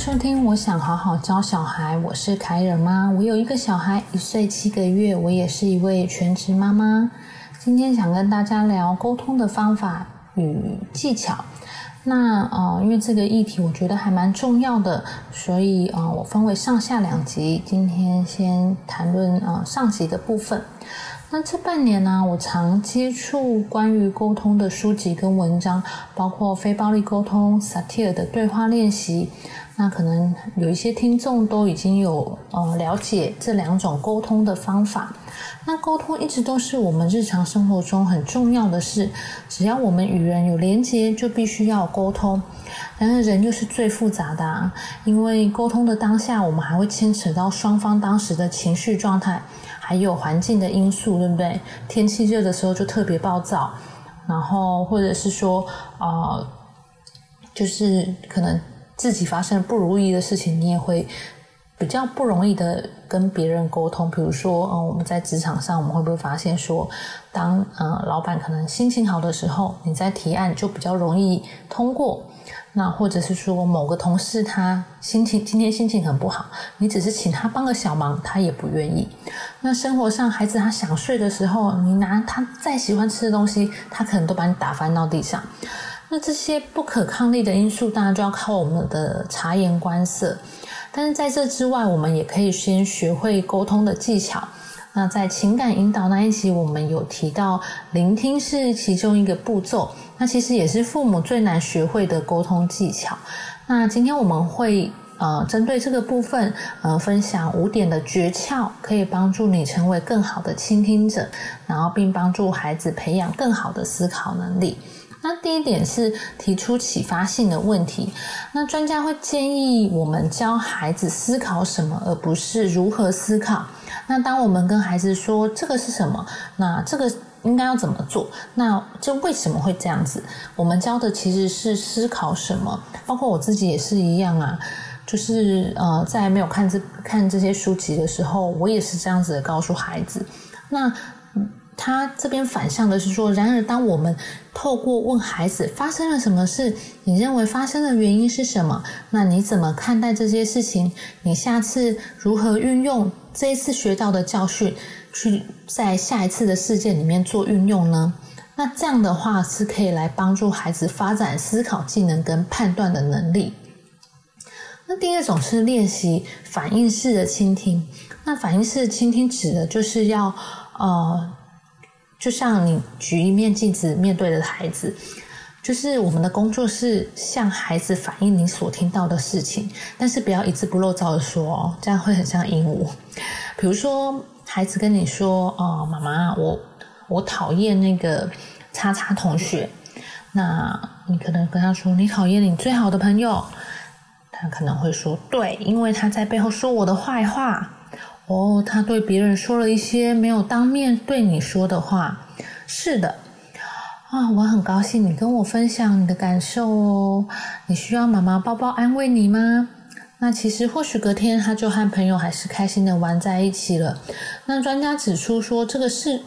收听，我想好好教小孩。我是凯尔妈，我有一个小孩，一岁七个月，我也是一位全职妈妈。今天想跟大家聊沟通的方法与技巧。那呃，因为这个议题我觉得还蛮重要的，所以呃，我分为上下两集。今天先谈论呃上集的部分。那这半年呢，我常接触关于沟通的书籍跟文章，包括非暴力沟通、萨提尔的对话练习。那可能有一些听众都已经有呃了解这两种沟通的方法。那沟通一直都是我们日常生活中很重要的事，只要我们与人有连接，就必须要沟通。然而人又是最复杂的，啊，因为沟通的当下，我们还会牵扯到双方当时的情绪状态。还有环境的因素，对不对？天气热的时候就特别暴躁，然后或者是说，呃，就是可能自己发生不如意的事情，你也会比较不容易的跟别人沟通。比如说，呃，我们在职场上，我们会不会发现说，当呃老板可能心情好的时候，你在提案就比较容易通过。那或者是说某个同事他心情今天心情很不好，你只是请他帮个小忙，他也不愿意。那生活上孩子他想睡的时候，你拿他再喜欢吃的东西，他可能都把你打翻到地上。那这些不可抗力的因素，当然就要靠我们的察言观色。但是在这之外，我们也可以先学会沟通的技巧。那在情感引导那一集，我们有提到聆听是其中一个步骤，那其实也是父母最难学会的沟通技巧。那今天我们会呃针对这个部分呃分享五点的诀窍，可以帮助你成为更好的倾听者，然后并帮助孩子培养更好的思考能力。那第一点是提出启发性的问题。那专家会建议我们教孩子思考什么，而不是如何思考。那当我们跟孩子说这个是什么，那这个应该要怎么做？那这为什么会这样子？我们教的其实是思考什么，包括我自己也是一样啊，就是呃，在没有看这看这些书籍的时候，我也是这样子的告诉孩子。那他这边反向的是说，然而当我们透过问孩子发生了什么事，你认为发生的原因是什么？那你怎么看待这些事情？你下次如何运用？这一次学到的教训，去在下一次的事件里面做运用呢？那这样的话是可以来帮助孩子发展思考技能跟判断的能力。那第二种是练习反应式的倾听。那反应式的倾听指的就是要呃，就像你举一面镜子面对着孩子。就是我们的工作是向孩子反映你所听到的事情，但是不要一字不漏照的说哦，这样会很像鹦鹉。比如说，孩子跟你说：“哦，妈妈，我我讨厌那个叉叉同学。”那你可能跟他说：“你讨厌你最好的朋友。”他可能会说：“对，因为他在背后说我的坏话。”哦，他对别人说了一些没有当面对你说的话。是的。啊，我很高兴你跟我分享你的感受哦。你需要妈妈抱抱安慰你吗？那其实或许隔天他就和朋友还是开心的玩在一起了。那专家指出说，这个是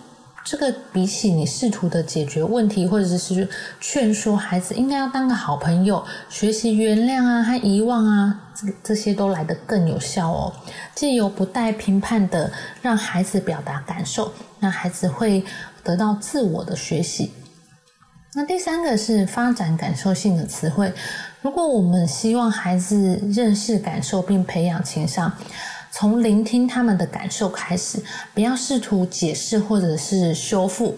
这个比起你试图的解决问题，或者是劝说孩子应该要当个好朋友，学习原谅啊和遗忘啊，这这些都来得更有效哦。借由不带评判的让孩子表达感受，那孩子会得到自我的学习。那第三个是发展感受性的词汇。如果我们希望孩子认识感受并培养情商，从聆听他们的感受开始，不要试图解释或者是修复。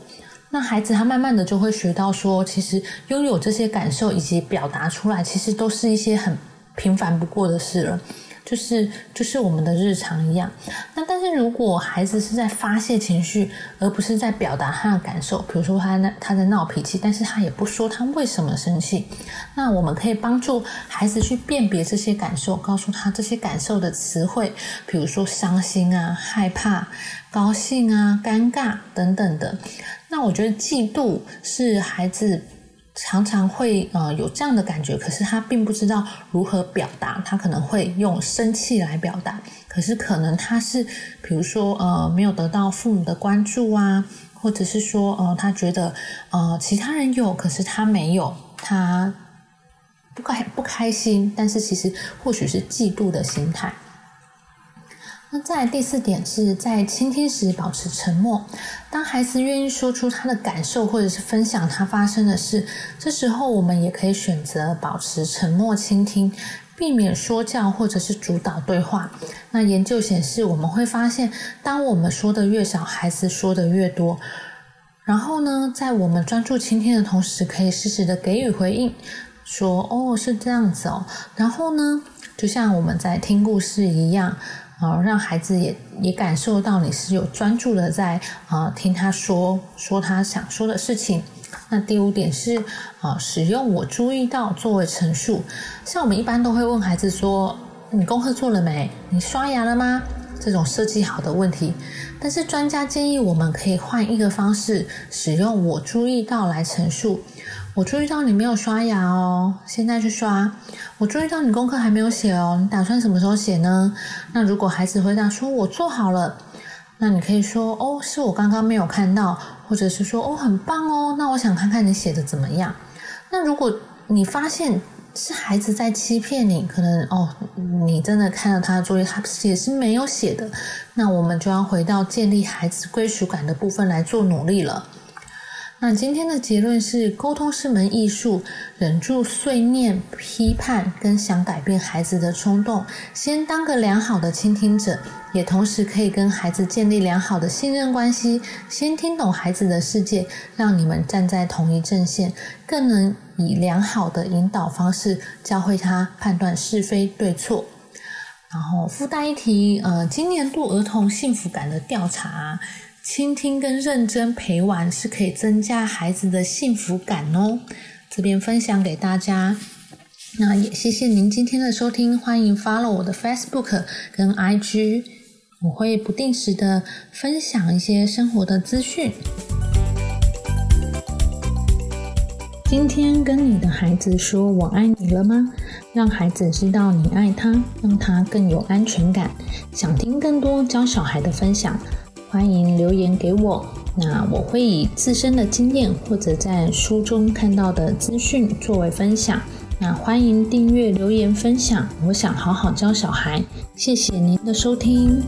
那孩子他慢慢的就会学到说，其实拥有这些感受以及表达出来，其实都是一些很平凡不过的事了。就是就是我们的日常一样，那但是如果孩子是在发泄情绪，而不是在表达他的感受，比如说他那他在闹脾气，但是他也不说他为什么生气，那我们可以帮助孩子去辨别这些感受，告诉他这些感受的词汇，比如说伤心啊、害怕、高兴啊、尴尬等等的。那我觉得嫉妒是孩子。常常会呃有这样的感觉，可是他并不知道如何表达，他可能会用生气来表达，可是可能他是比如说呃没有得到父母的关注啊，或者是说呃他觉得呃其他人有，可是他没有，他不开不开心，但是其实或许是嫉妒的心态。在第四点是在倾听时保持沉默。当孩子愿意说出他的感受，或者是分享他发生的事，这时候我们也可以选择保持沉默倾听，避免说教或者是主导对话。那研究显示，我们会发现，当我们说的越少，孩子说的越多。然后呢，在我们专注倾听的同时，可以适时的给予回应，说：“哦，是这样子哦。”然后呢，就像我们在听故事一样，啊，让孩子也也感受到你是有专注的在啊听他说说他想说的事情。那第五点是啊，使用我注意到作为陈述。像我们一般都会问孩子说：“你功课做了没？你刷牙了吗？”这种设计好的问题，但是专家建议我们可以换一个方式，使用“我注意到”来陈述。我注意到你没有刷牙哦，现在去刷。我注意到你功课还没有写哦，你打算什么时候写呢？那如果孩子回答说“我做好了”，那你可以说“哦，是我刚刚没有看到”，或者是说“哦，很棒哦，那我想看看你写的怎么样”。那如果你发现，是孩子在欺骗你，可能哦，你真的看到他的作业，他也是没有写的，那我们就要回到建立孩子归属感的部分来做努力了。那今天的结论是，沟通是门艺术，忍住碎念、批判跟想改变孩子的冲动，先当个良好的倾听者，也同时可以跟孩子建立良好的信任关系。先听懂孩子的世界，让你们站在同一阵线，更能以良好的引导方式教会他判断是非对错。然后附带一提，呃，今年度儿童幸福感的调查。倾听跟认真陪玩是可以增加孩子的幸福感哦。这边分享给大家，那也谢谢您今天的收听，欢迎 follow 我的 Facebook 跟 IG，我会不定时的分享一些生活的资讯。今天跟你的孩子说我爱你了吗？让孩子知道你爱他，让他更有安全感。想听更多教小孩的分享。欢迎留言给我，那我会以自身的经验或者在书中看到的资讯作为分享。那欢迎订阅、留言、分享。我想好好教小孩，谢谢您的收听。